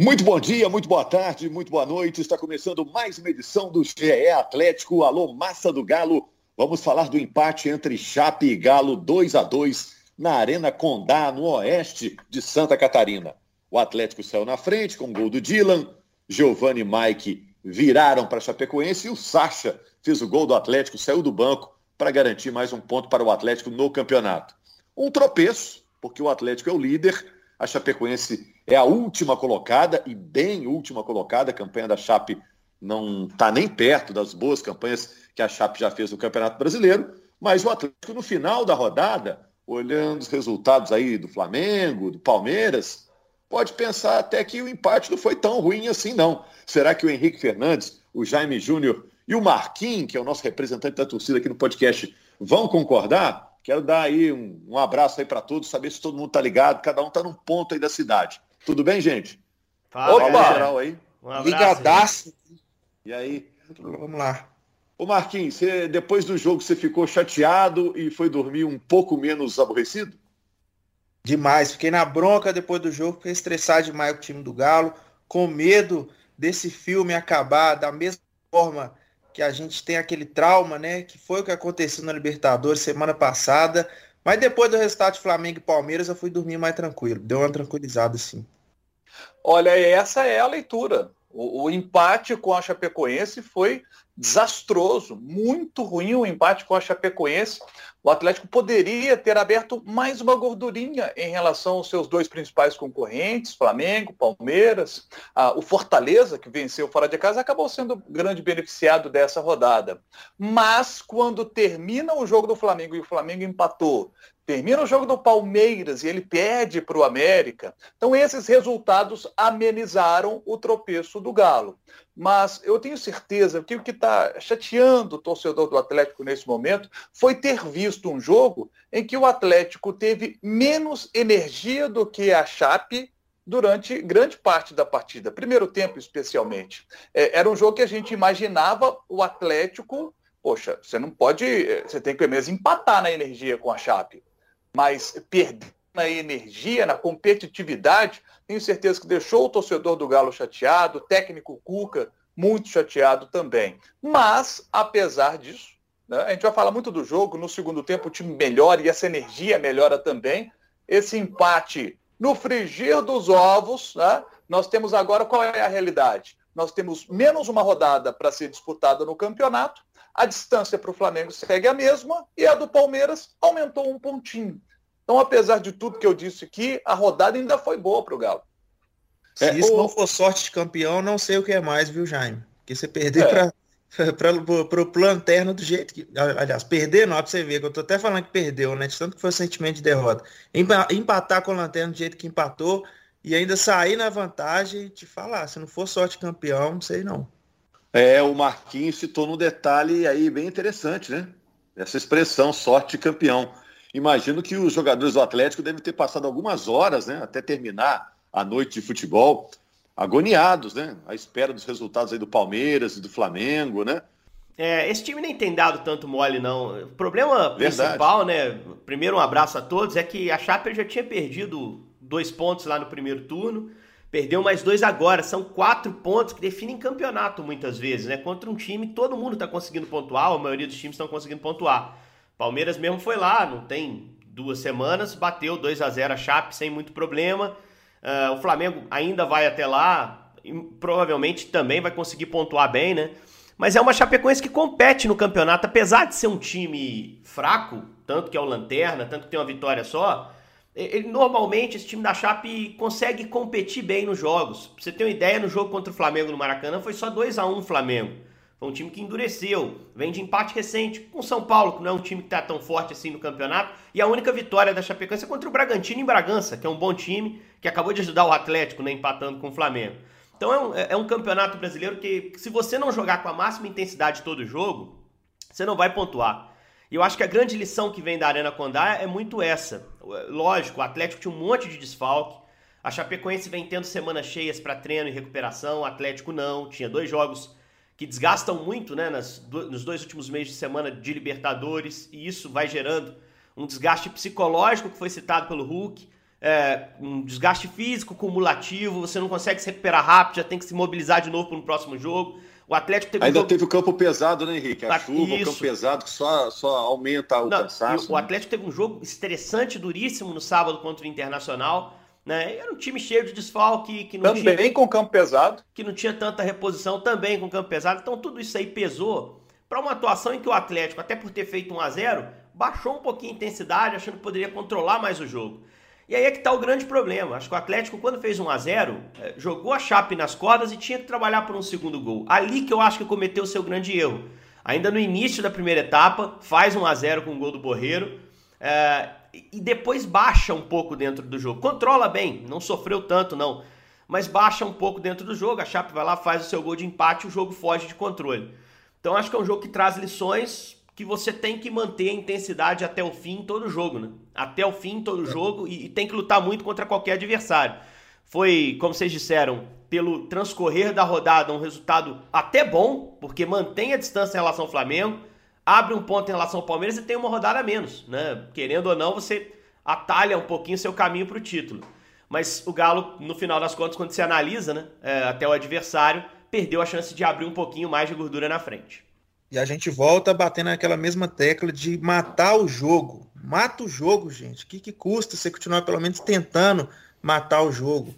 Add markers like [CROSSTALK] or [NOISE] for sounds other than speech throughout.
Muito bom dia, muito boa tarde, muito boa noite. Está começando mais uma edição do GE Atlético. Alô, Massa do Galo. Vamos falar do empate entre Chape e Galo 2 a 2 na Arena Condá, no oeste de Santa Catarina. O Atlético saiu na frente com o gol do Dylan. Giovanni e Mike viraram para Chapecoense e o Sacha fez o gol do Atlético, saiu do banco para garantir mais um ponto para o Atlético no campeonato. Um tropeço, porque o Atlético é o líder a Chapecoense é a última colocada e bem última colocada. A campanha da Chape não está nem perto das boas campanhas que a Chape já fez no Campeonato Brasileiro. Mas o Atlético, no final da rodada, olhando os resultados aí do Flamengo, do Palmeiras, pode pensar até que o empate não foi tão ruim assim, não. Será que o Henrique Fernandes, o Jaime Júnior e o Marquinhos, que é o nosso representante da torcida aqui no podcast, vão concordar? Quero dar aí um, um abraço aí para todos, saber se todo mundo tá ligado, cada um tá num ponto aí da cidade. Tudo bem, gente? Fala, Opa! geral aí. Um Ligadaço. E aí? Vamos lá. Ô Marquinhos, você, depois do jogo você ficou chateado e foi dormir um pouco menos aborrecido? Demais. Fiquei na bronca depois do jogo, fiquei estressado demais com o time do Galo, com medo desse filme acabar da mesma forma que a gente tem aquele trauma, né? Que foi o que aconteceu na Libertadores semana passada. Mas depois do resultado de Flamengo e Palmeiras, eu fui dormir mais tranquilo. Deu uma tranquilizada, sim. Olha, essa é a leitura. O, o, empate com a Chapecoense foi desastroso, muito ruim o empate com a Chapecoense. O Atlético poderia ter aberto mais uma gordurinha em relação aos seus dois principais concorrentes, Flamengo, Palmeiras. Ah, o Fortaleza, que venceu fora de casa, acabou sendo grande beneficiado dessa rodada. Mas quando termina o jogo do Flamengo e o Flamengo empatou, termina o jogo do Palmeiras e ele perde para o América. Então esses resultados amenizaram o tropeço do Galo. Mas eu tenho certeza que o que está chateando o torcedor do Atlético nesse momento foi ter visto um jogo em que o Atlético teve menos energia do que a Chape durante grande parte da partida, primeiro tempo especialmente. É, era um jogo que a gente imaginava o Atlético, poxa, você não pode, você tem que mesmo empatar na energia com a Chape mas perder na energia, na competitividade, tenho certeza que deixou o torcedor do Galo chateado, o técnico Cuca muito chateado também. Mas, apesar disso, né, a gente vai falar muito do jogo, no segundo tempo o time melhora e essa energia melhora também. Esse empate no frigir dos ovos, né, nós temos agora qual é a realidade? Nós temos menos uma rodada para ser disputada no campeonato, a distância para o Flamengo segue a mesma e a do Palmeiras aumentou um pontinho. Então, apesar de tudo que eu disse aqui, a rodada ainda foi boa para o Galo. Se é, isso o... não for sorte de campeão, não sei o que é mais, viu, Jaime? Porque você perder é. para [LAUGHS] o lanterna do jeito que. Aliás, perder não, para você ver, que eu tô até falando que perdeu, né? De tanto que foi o sentimento de derrota. Empatar com o lanterna do jeito que empatou e ainda sair na vantagem e te falar, se não for sorte de campeão, não sei não. É, o Marquinhos citou num detalhe aí bem interessante, né? Essa expressão, sorte de campeão. Imagino que os jogadores do Atlético devem ter passado algumas horas, né, até terminar a noite de futebol, agoniados, né, à espera dos resultados aí do Palmeiras e do Flamengo, né? É, esse time nem tem dado tanto mole, não. O problema principal, né? Primeiro, um abraço a todos, é que a Chape já tinha perdido dois pontos lá no primeiro turno, perdeu mais dois agora. São quatro pontos que definem campeonato muitas vezes, né? Contra um time, todo mundo está conseguindo pontuar, a maioria dos times estão conseguindo pontuar. Palmeiras mesmo foi lá, não tem duas semanas, bateu 2 a 0 a Chape sem muito problema. Uh, o Flamengo ainda vai até lá, e provavelmente também vai conseguir pontuar bem, né? Mas é uma Chapecoense que compete no campeonato, apesar de ser um time fraco, tanto que é o Lanterna, tanto que tem uma vitória só. Ele, normalmente esse time da Chape consegue competir bem nos jogos. Pra você ter uma ideia, no jogo contra o Flamengo no Maracanã foi só 2 a 1 Flamengo. Foi um time que endureceu, vem de empate recente com São Paulo, que não é um time que está tão forte assim no campeonato. E a única vitória da Chapecoense é contra o Bragantino em Bragança, que é um bom time, que acabou de ajudar o Atlético, né, empatando com o Flamengo. Então é um, é, é um campeonato brasileiro que, se você não jogar com a máxima intensidade todo jogo, você não vai pontuar. E eu acho que a grande lição que vem da Arena Condá é muito essa. Lógico, o Atlético tinha um monte de desfalque. A Chapecoense vem tendo semanas cheias para treino e recuperação, o Atlético não, tinha dois jogos que desgastam muito né, nas, nos dois últimos meses de semana de Libertadores, e isso vai gerando um desgaste psicológico que foi citado pelo Hulk. é, um desgaste físico cumulativo, você não consegue se recuperar rápido, já tem que se mobilizar de novo para o próximo jogo. O Atlético teve Ainda um jogo... teve o campo pesado, né, Henrique? A tá, chuva, isso. o campo pesado que só, só aumenta o não, cansaço. O, né? Atlético teve um jogo estressante, duríssimo no sábado contra o Internacional. Né? Era um time cheio de desfalque. Que não também tinha, com campo pesado. Que não tinha tanta reposição, também com campo pesado. Então tudo isso aí pesou para uma atuação em que o Atlético, até por ter feito 1 a 0 baixou um pouquinho a intensidade, achando que poderia controlar mais o jogo. E aí é que está o grande problema. Acho que o Atlético, quando fez 1 a 0 é, jogou a chape nas cordas e tinha que trabalhar por um segundo gol. Ali que eu acho que cometeu o seu grande erro. Ainda no início da primeira etapa, faz 1 a 0 com o gol do Borreiro. É, e depois baixa um pouco dentro do jogo. Controla bem, não sofreu tanto não. Mas baixa um pouco dentro do jogo. A Chape vai lá, faz o seu gol de empate e o jogo foge de controle. Então acho que é um jogo que traz lições que você tem que manter a intensidade até o fim todo jogo, né? Até o fim todo é. jogo e, e tem que lutar muito contra qualquer adversário. Foi, como vocês disseram, pelo transcorrer da rodada, um resultado até bom, porque mantém a distância em relação ao Flamengo, abre um ponto em relação ao Palmeiras e tem uma rodada a menos, né? Querendo ou não, você atalha um pouquinho seu caminho para o título. Mas o Galo, no final das contas, quando se analisa, né, é, até o adversário, perdeu a chance de abrir um pouquinho mais de gordura na frente. E a gente volta batendo naquela mesma tecla de matar o jogo. Mata o jogo, gente. O que, que custa você continuar pelo menos tentando matar o jogo?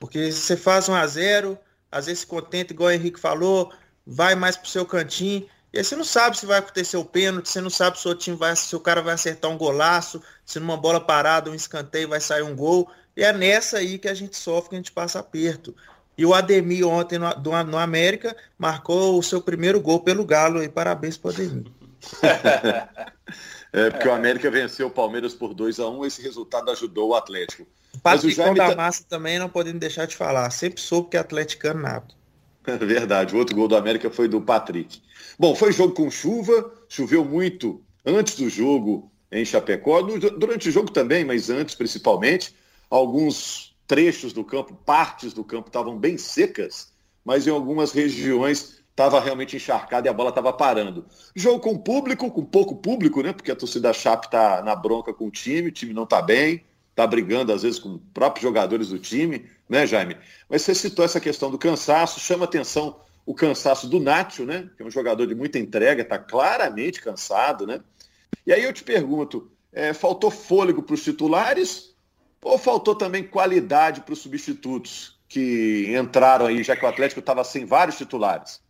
Porque você faz um a zero, às vezes se contenta, igual o Henrique falou, vai mais pro seu cantinho. E aí você não sabe se vai acontecer o pênalti, você não sabe se o time vai, se o cara vai acertar um golaço, se numa bola parada, um escanteio vai sair um gol. E é nessa aí que a gente sofre, que a gente passa aperto. E o Ademir ontem no, no América marcou o seu primeiro gol pelo Galo. E parabéns para o Ademir. [LAUGHS] é, porque o América venceu o Palmeiras por 2 a 1 um, esse resultado ajudou o Atlético. O Patricão da tá... Massa também não podemos deixar de falar. Sempre soube que é atleticano nada. É [LAUGHS] verdade, o outro gol do América foi do Patrick. Bom, foi jogo com chuva, choveu muito antes do jogo em Chapecó, durante o jogo também, mas antes principalmente. Alguns trechos do campo, partes do campo estavam bem secas, mas em algumas regiões estava realmente encharcado e a bola estava parando. Jogo com público, com pouco público, né? Porque a torcida Chape está na bronca com o time, o time não está bem, está brigando às vezes com próprios jogadores do time, né, Jaime? Mas você citou essa questão do cansaço, chama atenção o cansaço do Nacho, né? Que é um jogador de muita entrega, está claramente cansado, né? E aí eu te pergunto, é, faltou fôlego para os titulares ou faltou também qualidade para os substitutos que entraram aí, já que o Atlético estava sem vários titulares?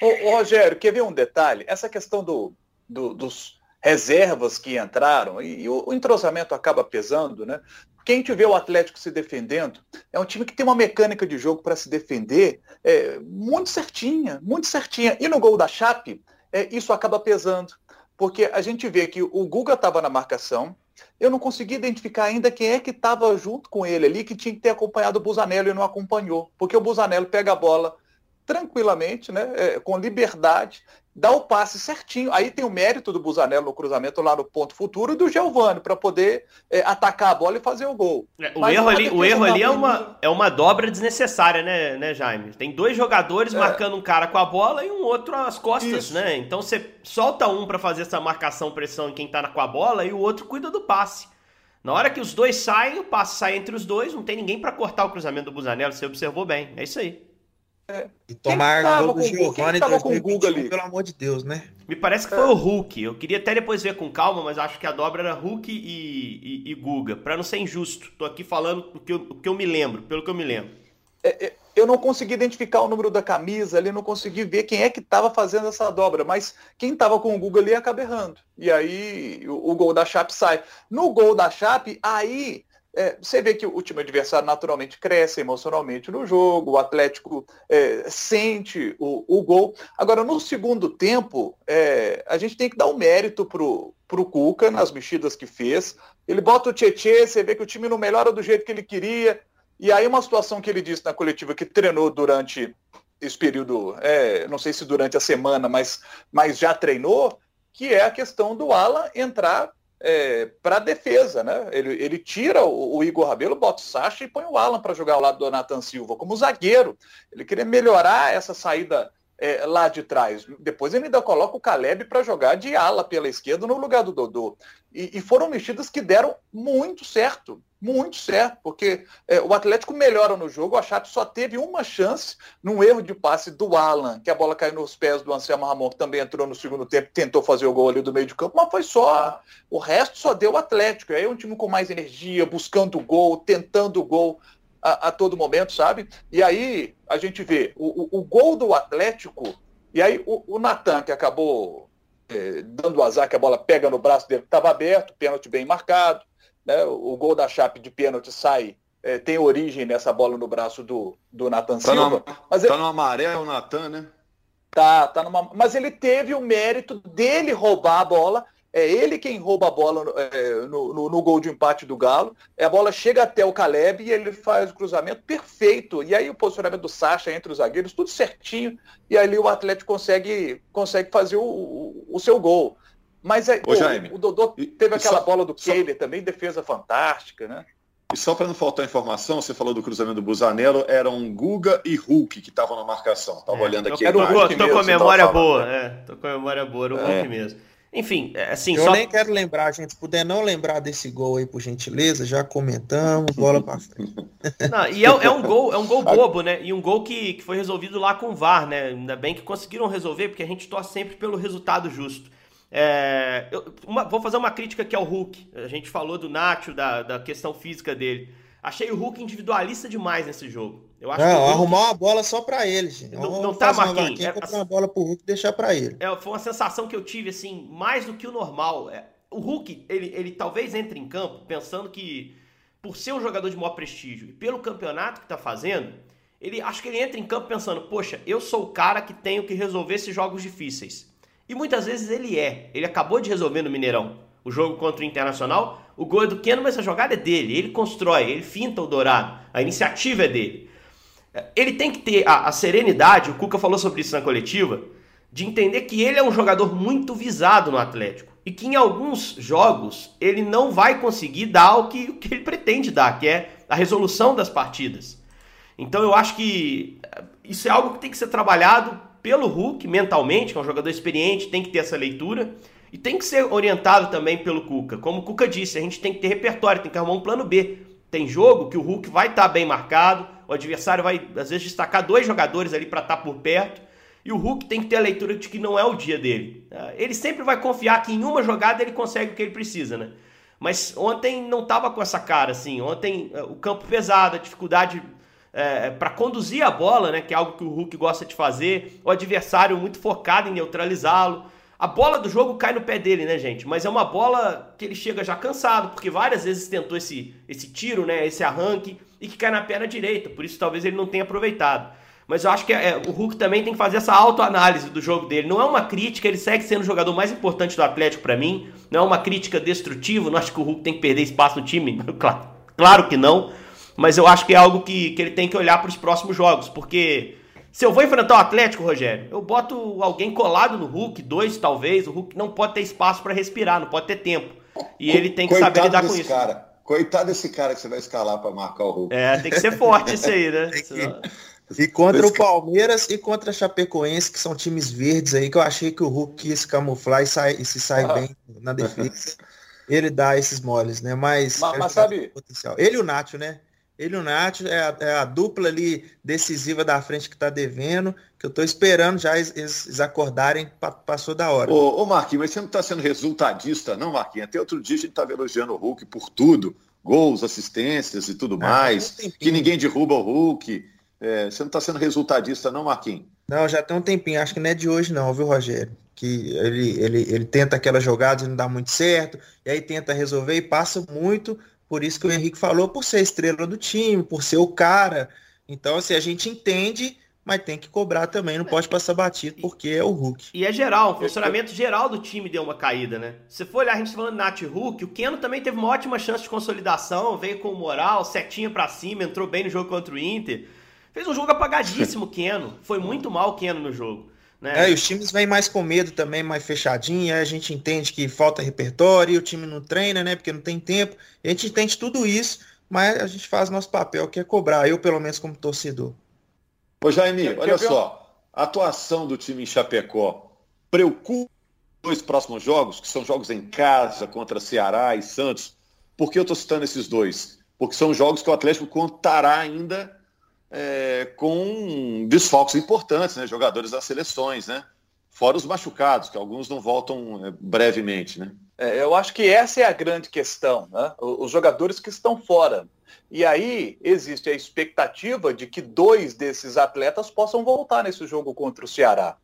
Ô, ô, Rogério, quer ver um detalhe? Essa questão do, do, dos reservas que entraram e, e o, o, entrosamento acaba pesando, né? Quem vê o Atlético se defendendo é um time que tem uma mecânica de jogo para se defender é, muito certinha, muito certinha. E no gol da Chape, é, isso acaba pesando. Porque a gente vê que o Guga estava na marcação, eu não consegui identificar ainda quem é que estava junto com ele ali, que tinha que ter acompanhado o Busanello e não acompanhou. Porque o Busanello pega a bola tranquilamente, né, é, com liberdade, dá o passe certinho. Aí tem o mérito do Busanello no cruzamento lá no ponto futuro do Giovani para poder é, atacar a bola e fazer o gol. É, o erro ali, o erro ali é, uma, é uma dobra desnecessária, né, né, Jaime? Tem dois jogadores é. marcando um cara com a bola e um outro às costas, Isso. né? Então você solta um para fazer essa marcação, pressão em quem tá com a bola e o outro cuida do passe. Na hora que os dois saem, o passe sai entre os dois, não tem ninguém para cortar o cruzamento do Busanello, você observou bem. É isso aí. É. E tomar gol do Giovanni com o Google ali? pelo amor de Deus, né? Me parece que foi é. o Hulk. Eu queria até depois ver com calma, mas acho que a dobra era Hulk e, e, e Guga. Para não ser injusto, tô aqui falando o que, eu, o que eu me lembro, pelo que eu me lembro. É, é, eu não consegui identificar o número da camisa ali, não consegui ver quem é que estava fazendo essa dobra, mas quem estava com o Google ali acaba errando. E aí o, o gol da Chape sai. No gol da Chape, aí é, você vê que o time adversário naturalmente cresce emocionalmente no jogo, o Atlético é, sente o, o, gol. Agora, no segundo tempo, é, a gente tem que dar o um mérito pro, pro Cuca nas mexidas que fez. Ele bota o Tietê, você vê que o time não melhora do jeito que ele queria. E aí uma situação que ele disse na coletiva que treinou durante esse período, é, não sei se durante a semana, mas, mas já treinou, que é a questão do Ala entrar é, para a defesa, né? Ele, ele tira o, o, Igor Rabelo, bota o Sacha e põe o Alan para jogar ao lado do Nathan Silva como zagueiro. Ele queria melhorar essa saída é, lá de trás. Depois ele ainda coloca o Caleb para jogar de ala pela esquerda no lugar do Dodô. E, e foram mexidas que deram muito certo, muito certo, porque é, o Atlético melhora no jogo, a Chape só teve uma chance num erro de passe do Alan, que a bola caiu nos pés do Anselmo Ramon, que também entrou no segundo tempo, tentou fazer o gol ali do meio de campo, mas foi só. O resto só deu o Atlético. Aí é um time com mais energia, buscando o gol, tentando o gol a, a todo momento, sabe? E aí a gente vê o, o, o gol do Atlético, e aí o, o Natan, que acabou é, dando o azar que a bola pega no braço dele, estava aberto, pênalti bem marcado, né? o, o gol da Chape de pênalti sai é, tem origem nessa bola no braço do, do Natan tá Silva. No, mas tá ele... no amarelo o Natan, né? Tá, tá numa... Mas ele teve o mérito dele roubar a bola é ele quem rouba a bola é, no, no, no, gol de empate do Galo. A bola chega até o Caleb e ele faz o cruzamento perfeito. E aí o posicionamento do Sacha entre os zagueiros, tudo certinho. E ali o Atlético consegue, consegue fazer o, o, o seu gol. Mas é, Ô, o, o Dodô teve aquela só, bola do Keiler também, defesa fantástica, né? E só para não faltar informação, você falou do cruzamento do Busanello, eram Guga e Hulk que estavam na marcação. Estava é, olhando aqui. Era o Hulk tô, com a memória boa, é, tô com a memória boa, era o Hulk é. mesmo. Enfim, é, assim. Eu só... nem quero lembrar, gente. Se puder não lembrar desse gol aí, por gentileza, já comentamos, bola para frente. [LAUGHS] Não, e é, é, um gol, é um gol [LAUGHS] bobo, né? E um gol que, que foi resolvido lá com o VAR, né? Ainda bem que conseguiram resolver, porque a gente torce sempre pelo resultado justo. É, eu, uma, vou fazer uma crítica aqui ao Hulk. A gente falou do Nacho, da, da questão física dele. Achei o Hulk individualista demais nesse jogo. Eu acho não, Hulk... arrumar uma bola só para ele, gente. Não, não tá, Marquinhos. É, uma assim, bola pro Hulk e deixar para ele. É, foi uma sensação que eu tive, assim, mais do que o normal. É, o Hulk, ele, ele talvez entre em campo pensando que, por ser um jogador de maior prestígio e pelo campeonato que tá fazendo, ele acho que ele entra em campo pensando, poxa, eu sou o cara que tenho que resolver esses jogos difíceis. E muitas vezes ele é. Ele acabou de resolver no Mineirão o jogo contra o Internacional. O gol é do Keno, mas a jogada é dele. Ele constrói, ele finta o Dourado. A iniciativa é dele. Ele tem que ter a, a serenidade, o Cuca falou sobre isso na coletiva, de entender que ele é um jogador muito visado no Atlético. E que em alguns jogos ele não vai conseguir dar o que, o que ele pretende dar, que é a resolução das partidas. Então eu acho que eh, isso é algo que tem que ser trabalhado pelo Hulk mentalmente, que é um jogador experiente, tem que ter essa leitura. E tem que ser orientado também pelo Cuca. Como o Cuca disse, a gente tem que ter repertório, tem que arrumar um plano B. Tem jogo que o Hulk vai estar tá bem marcado, o adversário vai, às vezes, destacar dois jogadores ali para estar tá por perto. E o Hulk tem que ter a leitura de que não é o dia dele. Ah, ele sempre vai confiar que em uma jogada ele consegue o que ele precisa, né? Mas ontem não estava com essa cara, assim. Ontem eh, o campo pesado, a dificuldade é, para conduzir a bola, né? Que é algo que o Hulk gosta de fazer. O adversário muito focado em neutralizá-lo. A bola do jogo cai no pé dele, né, gente? Mas é uma bola que ele chega já cansado, porque várias vezes tentou esse, esse tiro, né? Esse arranque, e que cai na perna direita. Por isso talvez ele não tenha aproveitado. Mas eu acho que é, o Hulk também tem que fazer essa autoanálise do jogo dele. Não é uma crítica, ele segue sendo o jogador mais importante do Atlético para mim. Não é uma crítica destrutiva, não acho que o Hulk tem que perder espaço no time. [LAUGHS] Claro, claro que não. Mas eu acho que é algo que, que ele tem que olhar para os próximos jogos, porque se eu vou enfrentar o Atlético, Rogério, eu boto alguém colado no Hulk, dois talvez. O Hulk não pode ter espaço para respirar, não pode ter tempo. E ele tem que Coitado saber lidar com isso. Cara. Coitado desse cara que você vai escalar para marcar o Hulk. É, tem que ser forte isso aí, né? [LAUGHS] E contra o Palmeiras e contra a Chapecoense, que são times verdes aí, que eu achei que o Hulk ia se camuflar e, sai, e se sai ah. bem na defesa. Ele dá esses moles, né? Mas, mas, mas sabe... Potencial. Ele e o Nacho, né? Ele e o Nath é a, é a, dupla ali decisiva da frente que está devendo, que eu estou esperando já eles, eles acordarem, passou da hora. Ô, ô Marquinhos, mas você não está sendo resultadista, não, Marquinhos? Até outro dia a gente estava elogiando o Hulk por tudo, gols, assistências e tudo ah, mais, um que ninguém derruba o Hulk. É, você não está sendo resultadista, não, Marquinhos? Não, já tem um tempinho, acho que não é de hoje não, viu, Rogério? Que ele, ele, ele tenta aquelas jogadas e não dá muito certo, e aí tenta resolver e passa muito por isso que o Henrique falou, por ser estrela do time, por ser o cara. Então, assim, a gente entende, mas tem que cobrar também, não pode passar batido, porque é o Hulk. E é geral, o funcionamento geral do time deu uma caída, né? Se for olhar, a gente tá falando Nath Hulk, o Keno também teve uma ótima chance de consolidação, veio com moral, setinha para cima, entrou bem no jogo contra o Inter. Fez um jogo apagadíssimo, [LAUGHS] Keno. Foi muito mal o Keno no jogo. Né? É, e os times vêm mais com medo também, mais fechadinho, a gente entende que falta repertório, o time não treina, né? Porque não tem tempo. A gente entende tudo isso, mas a gente faz nosso papel, que é cobrar, eu pelo menos como torcedor. Ô Jaime, olha só. a atuação do time em Chapecó preocupa os dois próximos jogos, que são jogos em casa contra Ceará e Santos. Por que eu estou citando esses dois? Porque são jogos que o Atlético contará ainda é, com desfalques importantes, né? jogadores das seleções, né? Fora os machucados, que alguns não voltam é, brevemente. Né? É, eu acho que essa é a grande questão, né? os jogadores que estão fora. E aí existe a expectativa de que dois desses atletas possam voltar nesse jogo contra o Ceará.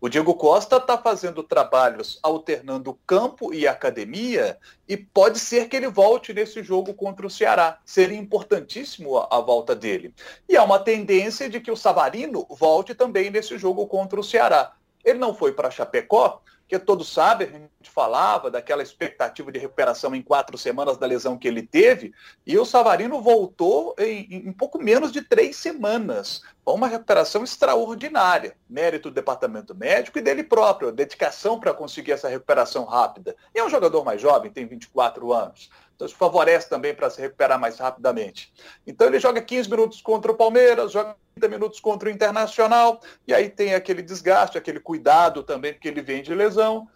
O Diego Costa está fazendo trabalhos alternando campo e academia e pode ser que ele volte nesse jogo contra o Ceará. Seria importantíssimo a, a volta dele. E há uma tendência de que o Savarino volte também nesse jogo contra o Ceará. Ele não foi para Chapecó, porque todos sabem, a gente falava daquela expectativa de recuperação em quatro semanas da lesão que ele teve, e o Savarino voltou em, em pouco menos de três semanas. Uma recuperação extraordinária. Mérito do departamento médico e dele próprio, dedicação para conseguir essa recuperação rápida. E é um jogador mais jovem, tem 24 anos. Então isso favorece também para se recuperar mais rapidamente. Então ele joga 15 minutos contra o Palmeiras, joga 30 minutos contra o Internacional, e aí tem aquele desgaste, aquele cuidado também, porque ele vem de lesão.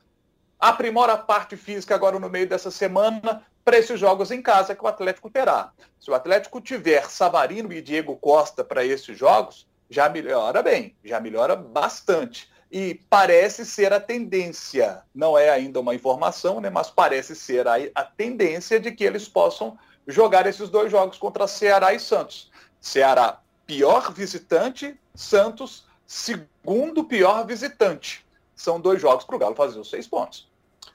Aprimora a parte física agora no meio dessa semana para esses jogos em casa que o Atlético terá. Se o Atlético tiver Savarino e Diego Costa para esses jogos, já melhora bem, já melhora bastante e parece ser a tendência, não é ainda uma informação, né, mas parece ser a, a tendência de que eles possam jogar esses dois jogos contra Ceará e Santos. Ceará, pior visitante, Santos, segundo pior visitante. São dois jogos para o Galo fazer os seis pontos.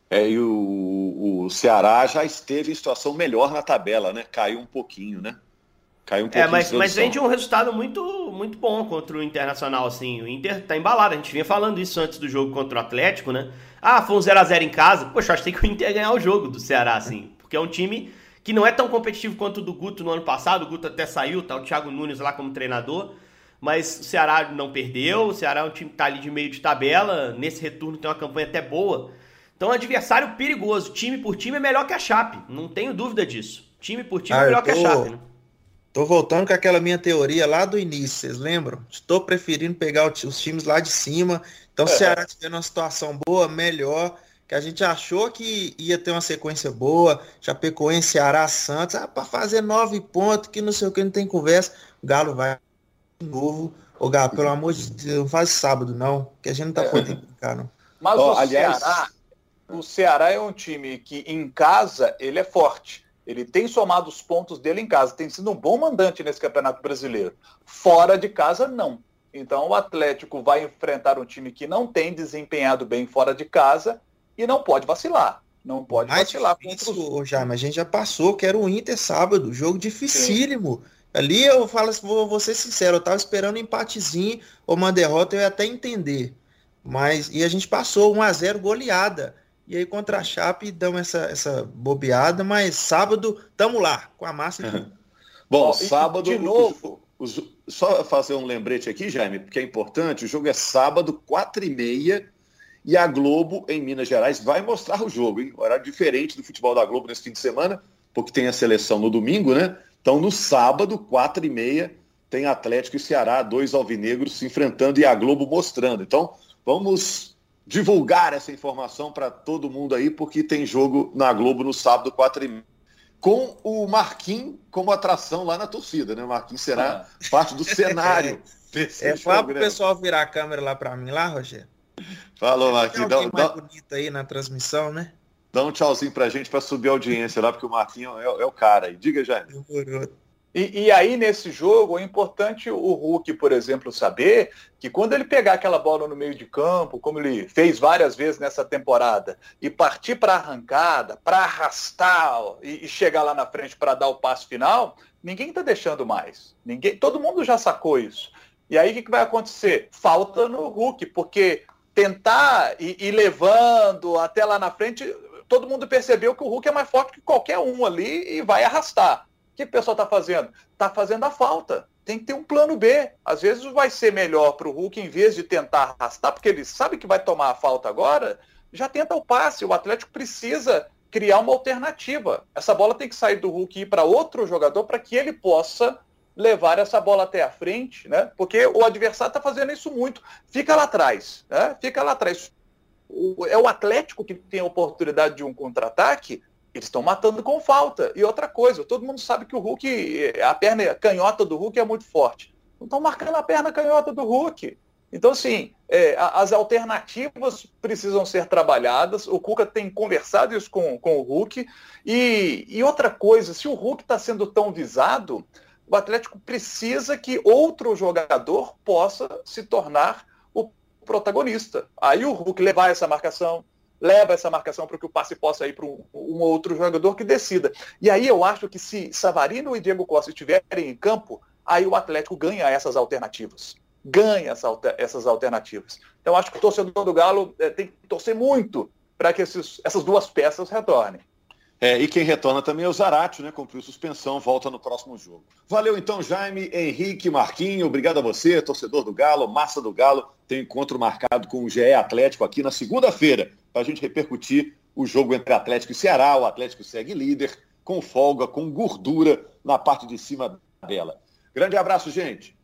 É, e o, o Ceará já esteve em situação melhor na tabela, né? Caiu um pouquinho, né? Caiu um pouquinho. É, mas, mas vem de um resultado muito, muito bom contra o Internacional, assim. O Inter tá embalado. A gente vinha falando isso antes do jogo contra o Atlético, né? Ah, foi um 0x0 em casa. Poxa, acho que tem que o Inter ganhar o jogo do Ceará, assim. Porque é um time que não é tão competitivo quanto o do Guto no ano passado. O Guto até saiu, tá o Thiago Nunes lá como treinador. Mas o Ceará não perdeu. O Ceará é um time que tá ali de meio de tabela. Nesse retorno tem uma campanha até boa. Então, adversário perigoso. Time por time é melhor que a Chape. Não tenho dúvida disso. Time por time é ah, é melhor tô... que a Chape, né? Tô voltando com aquela minha teoria lá do início, vocês lembram? Estou preferindo pegar os times lá de cima. Então, se o Ceará tiver numa situação boa, melhor. Que a gente achou que ia ter uma sequência boa. Chapecoense, Ceará, Santos. Ah, para fazer nove pontos, que não sei o que, não tem conversa. O Galo vai de novo. Ô, Galo, pelo amor de Deus, não faz sábado, não. Que a gente não tá é. podendo brincar, não. Mas oh, o aliás... Ceará, o Ceará é um time que em casa ele é forte. Ele tem somado os pontos dele em casa, tem sido um bom mandante nesse Campeonato Brasileiro. Fora de casa, não. Então o Atlético vai enfrentar um time que não tem desempenhado bem fora de casa e não pode vacilar. Não pode Mais vacilar difícil, contra os... já, mas a gente já passou, que era o Inter sábado, jogo dificílimo. Sim. Ali eu falo, vou, vou ser sincero, eu tava esperando um empatezinho ou uma derrota, eu ia até entender. Mas, e a gente passou 1 a 0 goleada. E aí contra a Chape dão essa, essa bobeada, mas sábado tamo lá, com a massa. Uhum. [LAUGHS] Bom, sábado. De novo. Os, só fazer um lembrete aqui, Jaime, porque é importante. O jogo é sábado, quatro e meia. E a Globo, em Minas Gerais, vai mostrar o jogo, hein? Horário diferente do futebol da Globo nesse fim de semana, porque tem a seleção no domingo, né? Então, no sábado, quatro e meia, tem Atlético e Ceará, dois alvinegros se enfrentando e a Globo mostrando. Então, vamos divulgar essa informação para todo mundo aí, porque tem jogo na Globo no sábado, 4 e com o Marquinhos como atração lá na torcida, né? O Marquinhos será ah. parte do cenário. [LAUGHS] é, fala pro pessoal virar a câmera lá para mim lá, Rogério. Falou, Marquinhos. Dá, dá, bonito aí na transmissão, né? Dá um tchauzinho pra gente para subir a audiência lá, porque o Marquinhos é, é o cara aí. Diga, já. E, e, aí, nesse jogo, é importante o Hulk, por exemplo, saber que quando ele pegar aquela bola no meio de campo, como ele fez várias vezes nessa temporada, e partir para a arrancada, para arrastar e, e, chegar lá na frente para dar o passo final, ninguém está deixando mais. Ninguém, todo mundo já sacou isso. E aí, o que, que vai acontecer? Falta no Hulk, porque tentar ir, ir levando até lá na frente, todo mundo percebeu que o Hulk é mais forte que qualquer um ali e vai arrastar. O que o pessoal está fazendo? Está fazendo a falta. Tem que ter um plano B. Às vezes vai ser melhor para o Hulk, em vez de tentar arrastar, porque ele sabe que vai tomar a falta agora, já tenta o passe. O Atlético precisa criar uma alternativa. Essa bola tem que sair do Hulk e ir para outro jogador para que ele possa levar essa bola até a frente, né? Porque o adversário está fazendo isso muito. Fica lá atrás, né? Fica lá atrás. O, é o Atlético que tem a oportunidade de um contra-ataque, eles estão matando com falta. E outra coisa, todo mundo sabe que o Hulk, a perna canhota do Hulk é muito forte. Não estão marcando a perna canhota do Hulk. Então, assim, é, as alternativas precisam ser trabalhadas. O Cuca tem conversado isso com, com o Hulk. E, e outra coisa, se o Hulk está sendo tão visado, o Atlético precisa que outro jogador possa se tornar o protagonista. Aí o Hulk levar essa marcação, leva essa marcação para que o passe possa ir para um, um, outro jogador que decida. E aí eu acho que se Savarino e Diego Costa estiverem em campo, aí o Atlético ganha essas alternativas. Ganha essa, essas alternativas. Então acho que o torcedor do Galo é, tem que torcer muito para que esses, essas duas peças retornem. É, e quem retorna também é o Zarate, né? Cumpriu suspensão, volta no próximo jogo. Valeu então, Jaime, Henrique, Marquinho, obrigado a você, torcedor do Galo, massa do Galo. Tem encontro marcado com o GE Atlético aqui na segunda-feira, para a gente repercutir o jogo entre Atlético e Ceará. O Atlético segue líder, com folga, com gordura na parte de cima dela. Grande abraço, gente.